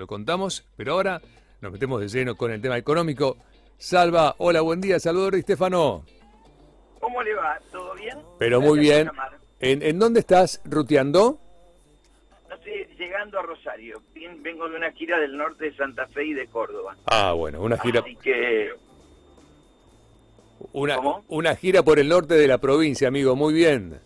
Lo contamos, pero ahora nos metemos de lleno con el tema económico. Salva, hola, buen día, Salvador y Stefano. ¿Cómo le va? ¿Todo bien? Pero muy bien. ¿En, ¿En dónde estás ruteando? No sé, llegando a Rosario. Vengo de una gira del norte de Santa Fe y de Córdoba. Ah, bueno, una gira. Así que Una, ¿Cómo? una gira por el norte de la provincia, amigo, muy bien.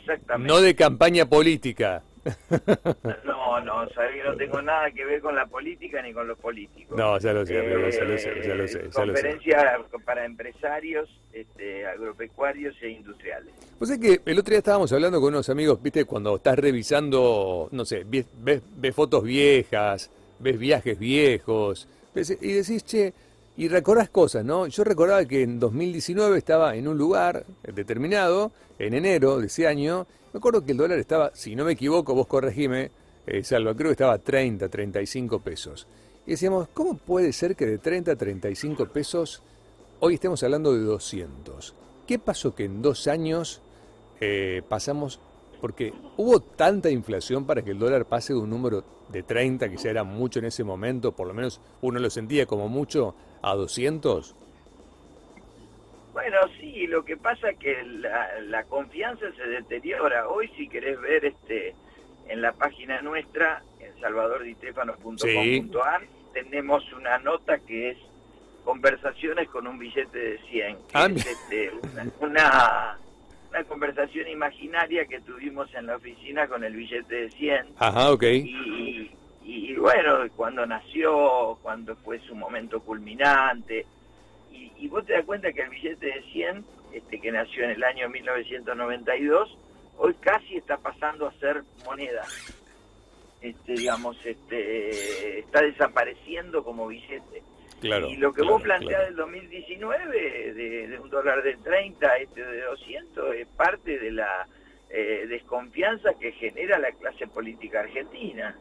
exactamente. No de campaña política. No, no, sabés que no tengo nada que ver con la política ni con los políticos. No, ya lo sé, amigo, ya lo sé, ya lo sé, ya lo sé. Conferencia para empresarios, este, agropecuarios e industriales. Pues es que el otro día estábamos hablando con unos amigos, viste, cuando estás revisando, no sé, ves, ves, ves fotos viejas, ves viajes viejos, ves- y decís, che, y recordás cosas, ¿no? Yo recordaba que en 2019 estaba en un lugar determinado, en enero de ese año, me acuerdo que el dólar estaba, si no me equivoco, vos corregime, eh, Salva, creo que estaba a 30, 35 pesos. Y decíamos, ¿cómo puede ser que de 30 a 35 pesos hoy estemos hablando de 200? ¿Qué pasó que en dos años eh, pasamos, porque hubo tanta inflación para que el dólar pase de un número de 30, que ya era mucho en ese momento, por lo menos uno lo sentía como mucho, a 200? Bueno, sí, lo que pasa es que la, la confianza se deteriora. Hoy, si querés ver este en la página nuestra, en salvadordistefano.com.ar, tenemos una nota que es conversaciones con un billete de 100, que Ah, es este, una, una, una conversación imaginaria que tuvimos en la oficina con el billete de 100. Ajá, ok. Y, y bueno, cuando nació, cuando fue su momento culminante, y, y vos te das cuenta que el billete de 100, este, que nació en el año 1992, hoy casi está pasando a ser moneda. Este, digamos, este, está desapareciendo como billete. Claro. y lo que claro, vos planteás claro. del 2019, de, de un dólar de 30 a este de 200, es parte de la eh, desconfianza que genera la clase política argentina,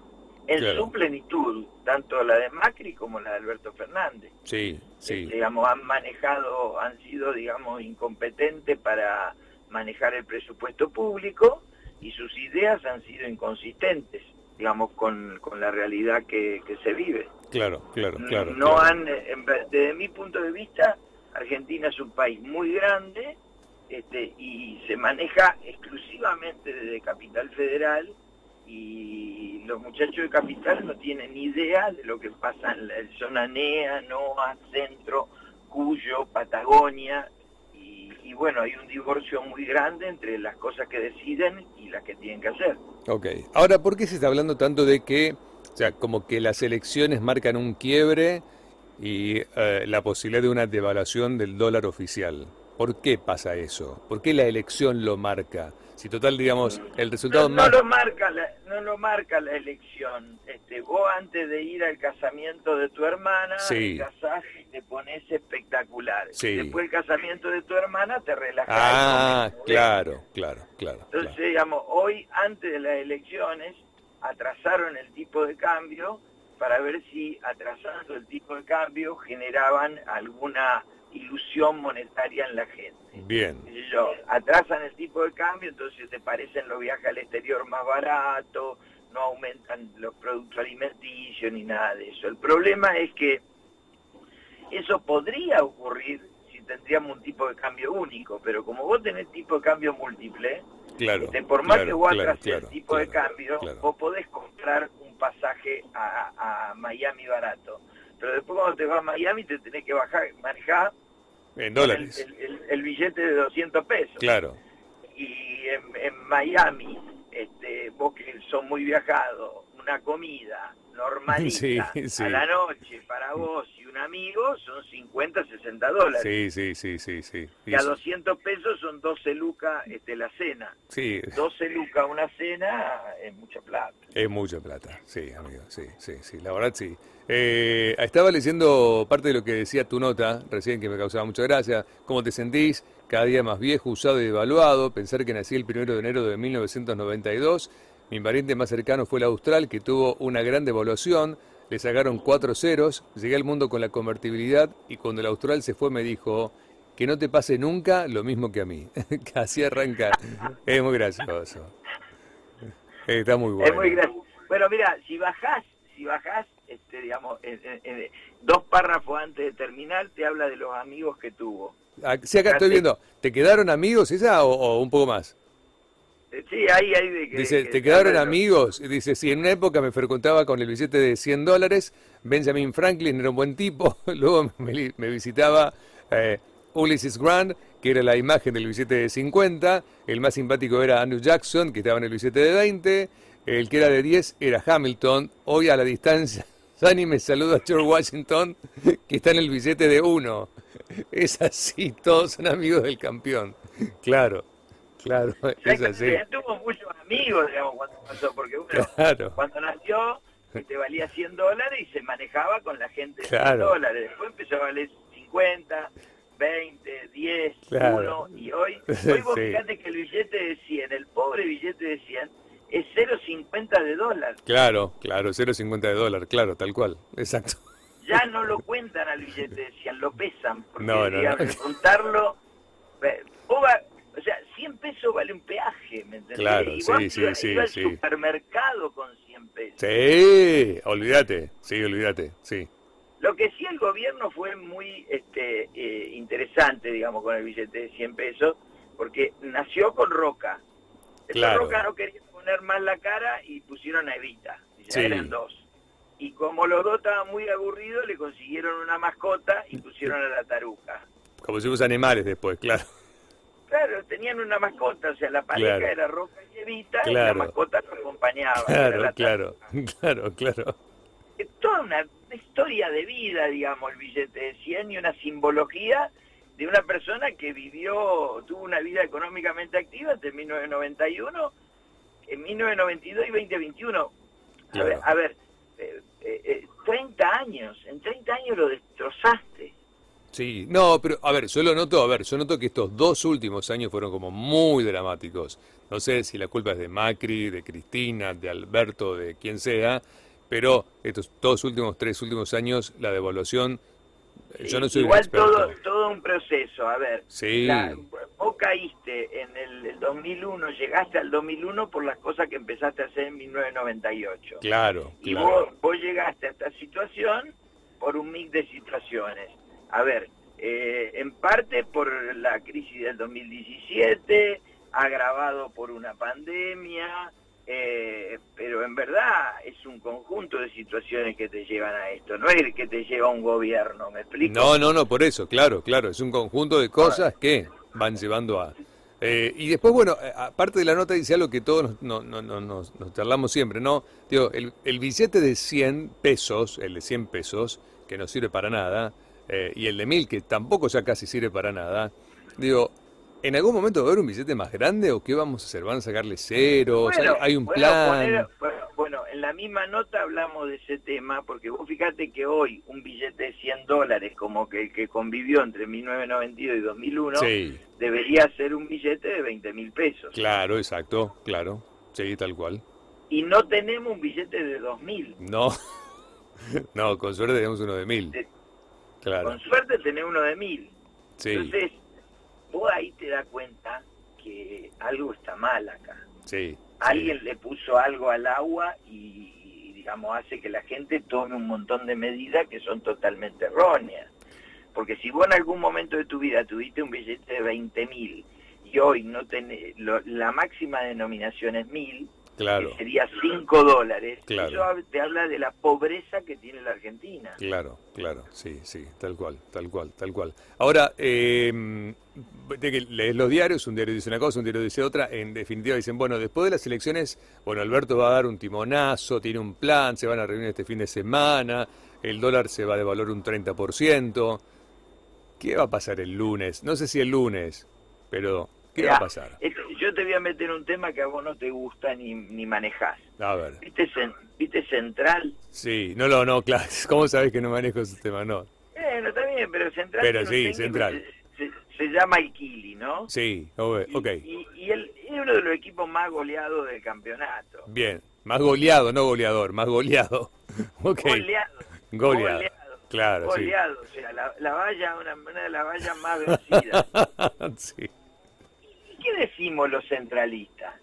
en su plenitud, tanto la de Macri como la de Alberto Fernández. Sí, sí. Eh, digamos, han manejado, han sido, digamos, incompetentes para manejar el presupuesto público y sus ideas han sido inconsistentes, digamos, con, con la realidad que, que se vive. Claro, claro, claro. no claro. han, desde mi punto de vista, Argentina es un país muy grande este, y se maneja exclusivamente desde Capital Federal y los muchachos de Capital no tienen idea de lo que pasa en la zona NEA, NOA, Centro, Cuyo, Patagonia y, y bueno, hay un divorcio muy grande entre las cosas que deciden y las que tienen que hacer. Ok. Ahora, ¿por qué se está hablando tanto de que, o sea, como que las elecciones marcan un quiebre y eh, la posibilidad de una devaluación del dólar oficial? ¿Por qué pasa eso? ¿Por qué la elección lo marca? Si total, digamos, el resultado no, no lo marca la, no lo marca la elección este vos antes de ir al casamiento de tu hermana Sí. te casás y te pones espectacular Sí. después el casamiento de tu hermana te relajás Ah, claro, claro, claro. entonces claro. digamos hoy antes de las elecciones atrasaron el tipo de cambio para ver si atrasando el tipo de cambio generaban alguna ilusión monetaria en la gente Bien, yo, atrasan el tipo de cambio, entonces te parecen los viajes al exterior más baratos, no aumentan los productos alimenticios ni nada de eso. El problema es que eso podría ocurrir si tendríamos un tipo de cambio único, pero como vos tenés tipo de cambio múltiple, claro. este, por más claro, que vos claro, atrases claro, el tipo de cambio, vos podés comprar un pasaje a, a Miami barato. Pero después cuando te vas a Miami te tenés que bajar, manejar En el, dólares, el- el- el billete de 200 pesos. claro. Y en, en Miami, este, vos que sos muy viajado, una comida normalita Sí, sí. a la noche para vos y un amigo son 50, 60 dólares. Sí, sí, sí, sí, sí. Y a 200 pesos son 12 lucas este, la cena. Sí, 12 lucas una cena es mucha plata. Es mucha plata, sí, amigo, sí, sí, sí, la verdad sí. Eh, estaba leyendo parte de lo que decía tu nota recién que me causaba mucha gracia. ¿Cómo te sentís? Cada día más viejo, usado y devaluado. Pensar que nací el primero de enero de 1992. Mi pariente más cercano fue el austral, que tuvo una gran devaluación. Le sacaron cuatro ceros. Llegué al mundo con la convertibilidad y cuando el austral se fue me dijo que no te pase nunca lo mismo que a mí. que así arranca. Es muy gracioso. Está muy bueno. Es muy gracioso. Bueno, mira, si bajás, si bajás, este, digamos, dos párrafos antes de terminar, te habla de los amigos que tuvo. Ah, sí, acá estoy viendo. ¿Te quedaron amigos esa o, un poco más? Sí, ahí, ahí de que... Dice, ¿te quedaron amigos? Dice, sí, en una época me frecuentaba con el billete de 100 dólares, Benjamin Franklin era un buen tipo, luego me, visitaba eh, Ulysses Grant, que era la imagen del billete de 50, el más simpático era Andrew Jackson, que estaba en el billete de 20, el que era de 10 era Hamilton, hoy a la distancia, Dani me saluda a George Washington, que está en el billete de 1. Es así, todos son amigos del campeón. Claro, claro, es así. Tuvo muchos amigos, digamos, cuando pasó, porque uno, cuando nació, te valía 100 dólares y se manejaba con la gente de 100 dólares. Después empezó a valer 50, 20, 10, 1, y hoy, hoy vos fíjate que el billete de 100, el pobre billete de 100, es 0,50 de dólar. Claro, claro, 0,50 de dólar, claro, tal cual, exacto. Ya no lo cuentan al billete de 100, lo pesan, porque no, no, no. contarlo, o sea, 100 pesos vale un peaje, ¿me entendés? Claro, sí, sí, sí, al supermercado con 100 pesos. Sí, olvídate, sí, olvídate, sí. Lo que sí el gobierno fue muy este, eh, interesante, digamos, con el billete de 100 pesos, porque nació con Roca. Esa Roca no quería poner más la cara y pusieron a Evita. Ya eran dos. Y como los dos estaban muy aburridos, le consiguieron una mascota y pusieron a la taruca. Como si fuesen animales después, claro. Claro, tenían una mascota, o sea, la pareja era Roca y Evita y la mascota lo acompañaba. Claro, claro, claro, claro. Toda una historia de vida, digamos, el billete de 100 y una simbología de una persona que vivió, tuvo una vida económicamente activa entre 1991, en 1992 y 2021. A ver, a ver eh, eh, 30 años, en 30 años lo destrozaste. Sí, no, pero a ver, yo lo noto, a ver, yo noto que estos dos últimos años fueron como muy dramáticos. No sé si la culpa es de Macri, de Cristina, de Alberto, de quien sea, pero estos dos últimos, tres últimos años, la devaluación, eh, yo no soy Igual todo, todo un proceso, a ver. Sí. vos caíste en el, 2001, llegaste al 2001 por las cosas que empezaste a hacer en 1998. Claro, Y Vos, vos llegaste a esta situación por un mix de situaciones a ver, eh, en parte por la crisis del 2017, agravado por una pandemia, eh, pero en verdad es un conjunto de situaciones que te llevan a esto, no es que te lleva un gobierno, ¿me explico? No, no, no, por eso, claro, claro, es un conjunto de cosas que van llevando a... Eh, y después, bueno, aparte de la nota dice algo que todos nos, no, no, nos, nos charlamos siempre, ¿no? Digo, el, el billete de 100 pesos, el de 100 pesos, que no sirve para nada, eh, y el de mil, que tampoco ya casi sirve para nada, digo, ¿en algún momento va a haber un billete más grande o qué vamos a hacer? ¿Van a sacarle cero? ¿Hay un plan? bueno, en la misma nota hablamos de ese tema, porque vos fíjate que hoy un billete de 100 dólares, como que el que convivió entre 1992 y 2001, debería ser un billete de 20 mil pesos. Claro, exacto, claro, sí, tal cual. Y no tenemos un billete de 2.000. No, no, con suerte tenemos uno de Con suerte tenés uno de mil. Entonces, vos ahí te das cuenta que algo está mal acá. Sí, Alguien le puso algo al agua y, digamos, hace que la gente tome un montón de medidas que son totalmente erróneas. Porque si vos en algún momento de tu vida tuviste un billete de 20 mil y hoy no tenés, la máxima denominación es mil, claro. que sería 5 dólares. Eso te habla de la pobreza que tiene la Argentina. Claro, claro, sí, sí, tal cual, tal cual, tal cual. Ahora, eh, de que lees los diarios, un diario dice una cosa, un diario dice otra, en definitiva dicen, bueno, después de las elecciones, bueno, Alberto va a dar un timonazo, tiene un plan, se van a reunir este fin de semana, el dólar se va a devaluar un 30%. ¿Qué va a pasar el lunes? No sé si el lunes, pero ¿qué va a pasar? yo te voy a meter un tema que a vos no te gusta ni, ni manejás. A ver. ¿Viste, ¿Viste Central? Sí, no, no, no, claro. ¿Cómo sabes que no manejo ese tema? No. Bueno, está bien, pero Central... Pero sí, Central. Se, llama Ikili, ¿no? Sí, ok. Y, y, él es uno de los equipos más goleados del campeonato. Bien, más goleado, no goleador, más goleado. Okay. Goleado. Goleado. Claro, goleado, o sea, la, la valla, una, una de las vallas más vencidas. sí qué decimos los centralistas?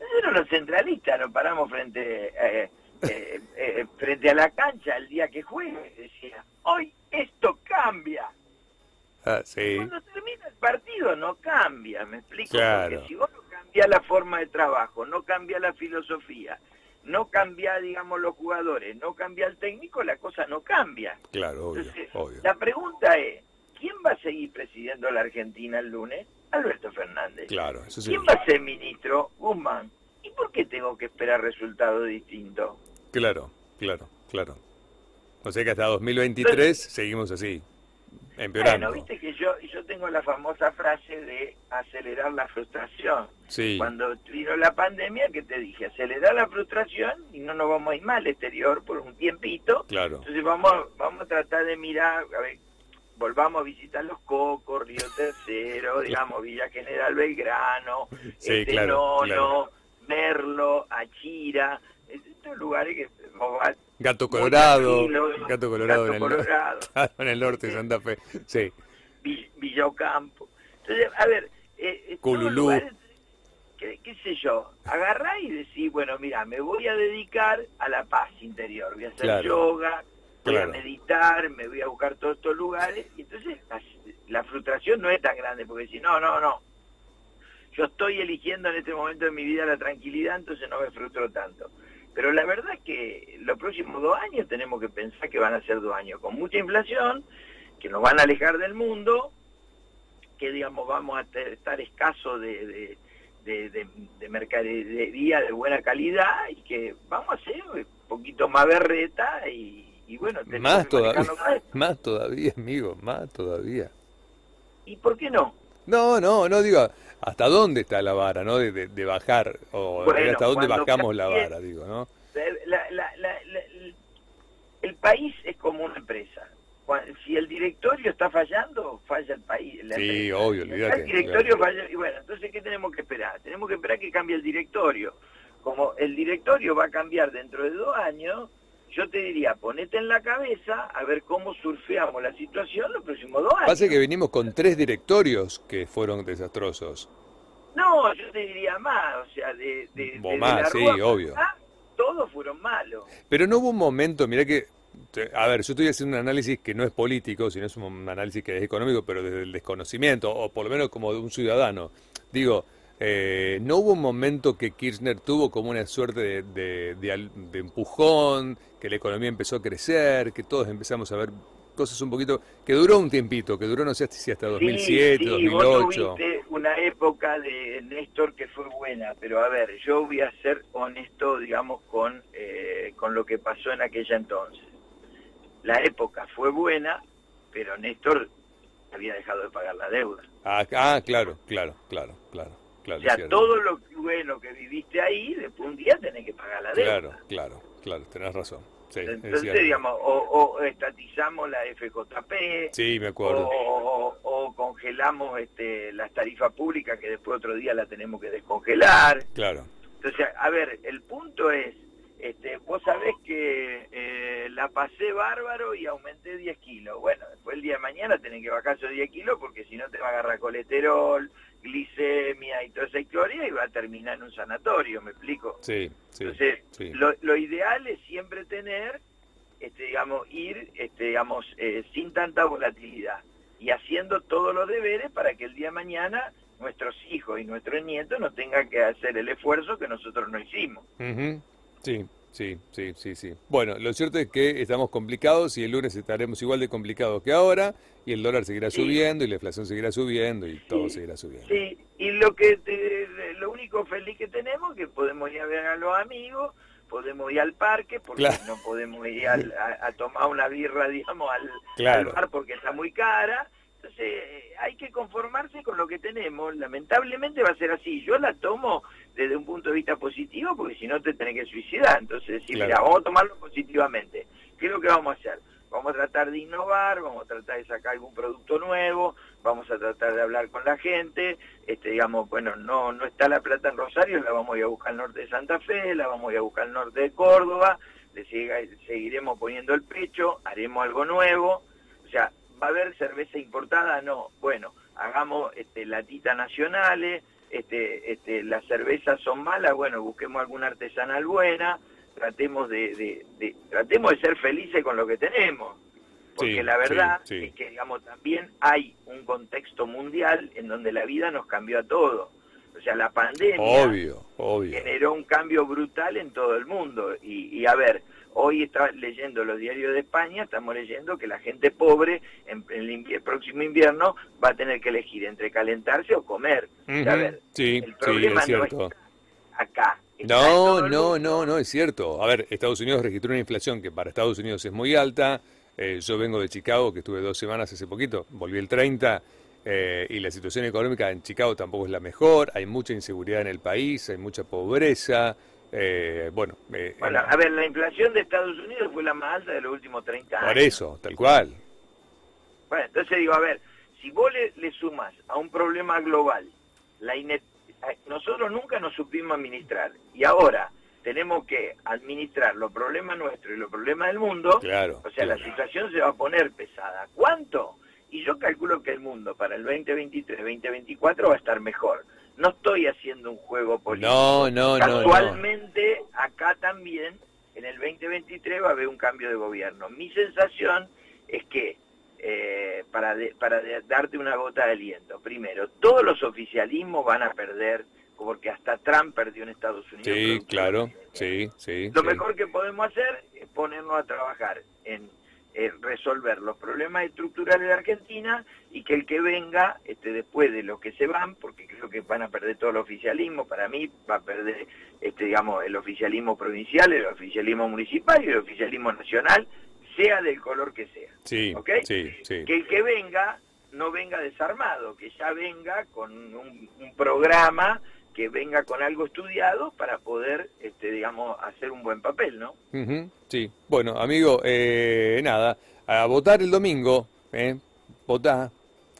Nosotros los centralistas nos paramos frente... Eh, eh, eh, frente a la cancha el día que juegue, decía, hoy esto cambia. Ah, sí. Cuando termina el partido no cambia, me explico. Claro. Porque si vos no cambias la forma de trabajo, no cambia la filosofía, no cambia, digamos, los jugadores, no cambia el técnico, la cosa no cambia. Claro, obvio, Entonces, obvio. la pregunta es, ¿quién va a seguir presidiendo la Argentina el lunes? Alberto Fernández. Claro, eso sí. ¿Quién va a ser ministro? Guzmán. ¿Y por qué tengo que esperar resultados distintos? Claro, claro, claro. O sea que hasta 2023 seguimos así, empeorando. Bueno, viste que yo, yo tengo la famosa frase de acelerar la frustración. Sí, Cuando vino la pandemia, que te dije, acelerar la frustración y no nos vamos a ir más al exterior por un tiempito. claro. Entonces vamos, vamos a tratar de mirar, a ver, volvamos a visitar Los Cocos, Río Tercero, digamos, Villa General Belgrano, Sí, este, claro, Nono, claro. Merlo, Achira, estos lugares que vos vas Gato Colorado, Gato Colorado, Gato en, el, Colorado. Claro, en el norte de Santa Fe. Sí, Vi- Villa Ocampo. Entonces, a ver, eh, eh, Cululú. lugares, qué, qué sé yo, agarrá y decís, bueno, mira, me voy a dedicar a la paz interior, voy a hacer Claro. yoga, voy Claro. a meditar, me voy a buscar todos estos lugares, y entonces la, la frustración no es tan grande, porque si no, no, no, yo estoy eligiendo en este momento de mi vida la tranquilidad, entonces no me frustro tanto. Pero la verdad es que los próximos dos años tenemos que pensar que van a ser dos años con mucha inflación, que nos van a alejar del mundo, que digamos vamos a estar escasos de, de, de, de- de mercadería de buena calidad y que vamos a ser un poquito más berreta y, y bueno, más todavía, más todavía, amigo, más todavía. ¿Y por qué no? No, no, no digo hasta dónde está la vara, ¿no? De, de- de bajar, o Bueno, hasta dónde bajamos la vara, digo, ¿no? La- la- la- la- el- país es como una empresa. Si el directorio está fallando, falla el país. la Sí, empresa. obvio, olvídate, El directorio falla. Y bueno, entonces, ¿qué tenemos que esperar? Tenemos que esperar que cambie el directorio. Como el directorio va a cambiar dentro de dos años, yo te diría, ponete en la cabeza a ver cómo surfeamos la situación los próximos dos años. Pasa que venimos con tres directorios que fueron desastrosos. No, yo te diría más, o sea, de, de, de- de más, la sí, Rúa obvio. todos fueron malos. Pero no hubo un momento, mira que, a ver, yo estoy haciendo un análisis que no es político, sino es un análisis que es económico, pero desde el desconocimiento, o por lo menos como de un ciudadano. Digo, eh, no hubo un momento que Kirchner tuvo como una suerte de, de- de al- de empujón, que la economía empezó a crecer, que todos empezamos a ver cosas un poquito, que duró un tiempito, que duró no sé si hasta 2007, sí, sí, 2008. Vos tuviste una época de Néstor que fue buena, pero a ver, yo voy a ser honesto, digamos, con, eh, con lo que pasó en aquella entonces. La época fue buena, pero Néstor había dejado de pagar la deuda. Ah, ah, claro, claro, claro, claro, claro. O sea, cierto. todo lo bueno que viviste ahí, después un día tenés que pagar la deuda. Claro, claro, claro, tenés razón. Sí, Entonces, digamos, o, o estatizamos la FJP, Sí, me acuerdo. o, o congelamos este, las tarifas públicas que después otro día la tenemos que descongelar. Claro, Entonces, a ver, el punto es, este, vos sabés que eh, la pasé bárbaro y aumenté 10 kilos. Bueno, después el día de mañana tenés que bajar esos 10 kilos porque si no te va a agarrar colesterol, glicemia y toda esa historia y va a terminar en un sanatorio, ¿me explico? sí, sí, Entonces, sí. lo, lo ideal es siempre tener, este, digamos, ir, este, digamos, eh, sin tanta volatilidad y haciendo todos los deberes para que el día de mañana nuestros hijos y nuestros nietos no tengan que hacer el esfuerzo que nosotros no hicimos. Sí, sí, sí, sí, sí. Bueno, lo cierto es que estamos complicados y el lunes estaremos igual de complicados que ahora y el dólar seguirá Sí. subiendo y la inflación seguirá subiendo y todo Sí, seguirá subiendo. Sí, y lo que te- lo único feliz que tenemos es que podemos ir a ver a los amigos, podemos ir al parque, porque Claro. no podemos ir al- a, a tomar una birra, digamos, al, Claro. al bar porque está muy cara. Entonces, eh, hay que conformarse con lo que tenemos. Lamentablemente va a ser así. Yo la tomo desde un punto de vista positivo, porque si no te tenés que suicidar. Entonces, decir, Claro. mira, vamos a tomarlo positivamente. ¿Qué es lo que vamos a hacer? Vamos a tratar de innovar, vamos a tratar de sacar algún producto nuevo, vamos a tratar de hablar con la gente, este, digamos, bueno, no, no está la plata en Rosario, la vamos a ir a buscar al norte de Santa Fe, la vamos a ir a buscar al norte de Córdoba, le seguiremos poniendo el pecho, haremos algo nuevo, o sea, ¿va a haber cerveza importada? No, bueno, hagamos este, latitas nacionales, este, este, las cervezas son malas, bueno, busquemos alguna artesanal buena, tratemos de, tratemos de ser felices con lo que tenemos. Porque la verdad es que, digamos, también hay un contexto mundial en donde la vida nos cambió a todos. O sea, la pandemia generó un cambio brutal en todo el mundo. Y, a ver, hoy está leyendo los diarios de España, estamos leyendo que la gente pobre en, el, próximo invierno va a tener que elegir entre calentarse o comer. a ver, el problema no está acá. no, no, no, no, es cierto. A ver, Estados Unidos registró una inflación que para Estados Unidos es muy alta. Eh, yo vengo de Chicago, que estuve dos semanas hace poquito, volví el 30 eh, y la situación económica en Chicago tampoco es la mejor, hay mucha inseguridad en el país, hay mucha pobreza. Eh, bueno, eh, bueno, a ver, la inflación de Estados Unidos fue la más alta de los últimos 30 años. Por eso, tal cual. Bueno, entonces digo, a ver, si vos le, sumas a un problema global, la nosotros nunca nos supimos administrar y ahora tenemos que administrar los problemas nuestros y los problemas del mundo, claro, o sea, la situación se va a poner pesada. ¿Cuánto? y yo calculo que el mundo para el 2023-2024 va a estar mejor. No estoy haciendo un juego político. No, no, no. Casualmente, acá también, en el 2023 va a haber un cambio de gobierno. Mi sensación es que, eh, para, para darte una gota de aliento, primero, todos los oficialismos van a perder, porque hasta Trump perdió en Estados Unidos. Sí, claro, sí, sí. Lo mejor que podemos hacer es ponernos a trabajar en eh, resolver los problemas estructurales de Argentina y que el que venga este, después de lo que se van, porque creo que van a perder todo el oficialismo, para mí va a perder este, digamos, el oficialismo provincial, el oficialismo municipal y el oficialismo nacional, sea del color que sea. Sí, Que el que venga no venga desarmado, que ya venga con un, un programa que venga con algo estudiado para poder, este, digamos, hacer un buen papel, ¿no? sí, bueno, amigo, eh, nada, a votar el domingo, ¿eh? Votá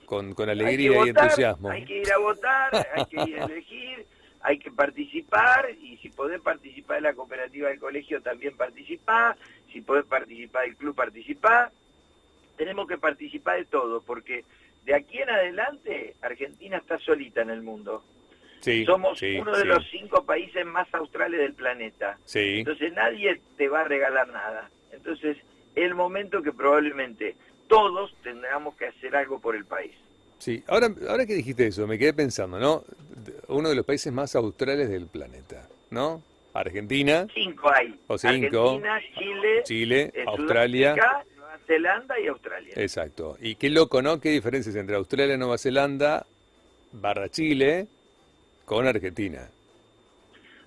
con, con alegría y entusiasmo. Hay que ir a votar, hay que ir a elegir, hay que participar y si podés participar de la cooperativa del colegio también participar, si podés participar del club participar. Tenemos que participar de todo porque de aquí en adelante Argentina está solita en el mundo. Somos uno de los cinco países más australes del planeta. Entonces nadie te va a regalar nada. Entonces es el momento que probablemente todos tendremos que hacer algo por el país. Sí, ahora, ahora que dijiste eso, me quedé pensando, ¿no? Uno de los países más australes del planeta, ¿no? Argentina. Cinco hay. O cinco. Argentina, Chile, Chile eh, Australia. Nueva Zelanda y Australia. Exacto. Y qué loco, ¿no? ¿Qué diferencias entre Australia, Nueva Zelanda, barra Chile, con Argentina.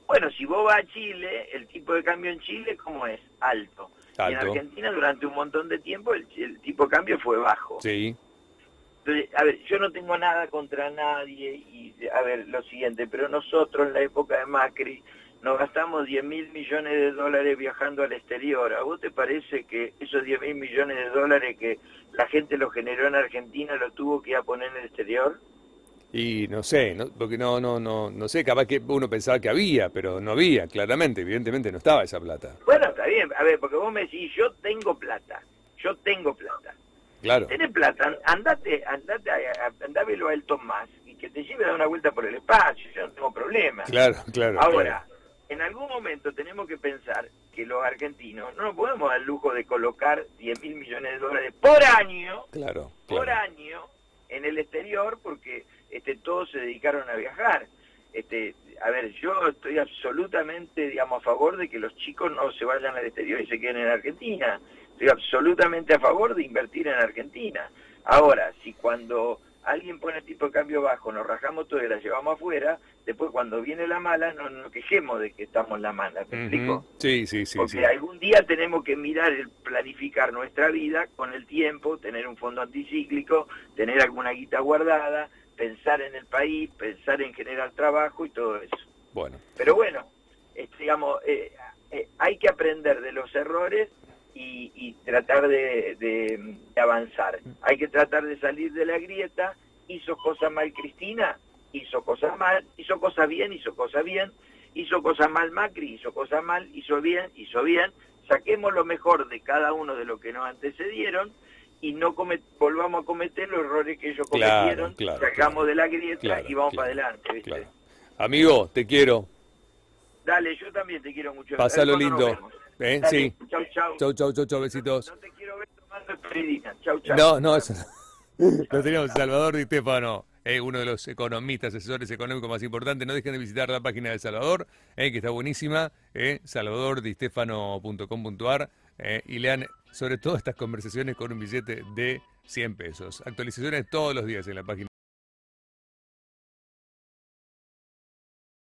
Bueno, si vos vas a Chile, el tipo de cambio en Chile, ¿cómo es? Alto. En Argentina durante un montón de tiempo el, tipo de cambio fue bajo. Sí. Entonces, a ver, yo no tengo nada contra nadie y, a ver, lo siguiente, pero nosotros en la época de Macri nos gastamos 10 mil millones de dólares viajando al exterior. ¿A vos te parece que esos 10 mil millones de dólares que la gente lo generó en Argentina lo tuvo que ir a poner en el exterior? Y no sé, no, porque no, no, no, no sé, capaz que uno pensaba que había, pero no había, claramente, evidentemente no estaba esa plata. Bueno, bien, a ver, porque vos me decís, yo tengo plata, yo tengo plata. Claro. Tenés plata, andate, andate, a, a, el Tomás y que te lleve a dar una vuelta por el espacio, yo no tengo problema. Claro, claro. Ahora, en algún momento tenemos que pensar que los argentinos no nos podemos dar el lujo de colocar 10 mil millones de dólares por año, claro, por año, en el exterior, porque este, todos se dedicaron a viajar. Este, a ver, yo estoy absolutamente, digamos, a favor de que los chicos no se vayan al exterior y se queden en Argentina. Estoy absolutamente a favor de invertir en Argentina. Ahora, si cuando alguien pone el tipo de cambio bajo, nos rajamos todo y la llevamos afuera, después cuando viene la mala no nos quejemos de que estamos en la mala, ¿me explico? Sí, sí, sí. Porque algún día tenemos que mirar, el planificar nuestra vida con el tiempo, tener un fondo anticíclico, tener alguna guita guardada, pensar en el país, pensar en generar trabajo y todo eso. Bueno. Pero bueno, digamos, eh, eh, hay que aprender de los errores y, tratar de, avanzar. Hay que tratar de salir de la grieta. Hizo cosas mal Cristina, hizo cosas mal, hizo cosas bien, hizo cosas bien, hizo cosas mal Macri, hizo cosas mal, hizo bien, hizo bien. Saquemos lo mejor de cada uno de lo que nos antecedieron y no volvamos a cometer los errores que ellos cometieron, sacamos de la grieta y vamos para adelante. Amigo, te quiero. Dale, yo también te quiero mucho. Pasalo lindo. ¿Eh? Dale, Sí. Chau, chau. Chau, chau, chau, chau, besitos. No te quiero ver tomando esperidina. Chau, chau. No, no, eso no. Lo tenemos Salvador Di Stefano, eh, uno de los economistas, asesores económicos más importantes. No dejen de visitar la página de Salvador, eh, que está buenísima, eh, salvadordistefano.com.ar, eh, y lean sobre todo estas conversaciones con un billete de 100 pesos. Actualizaciones todos los días en la página.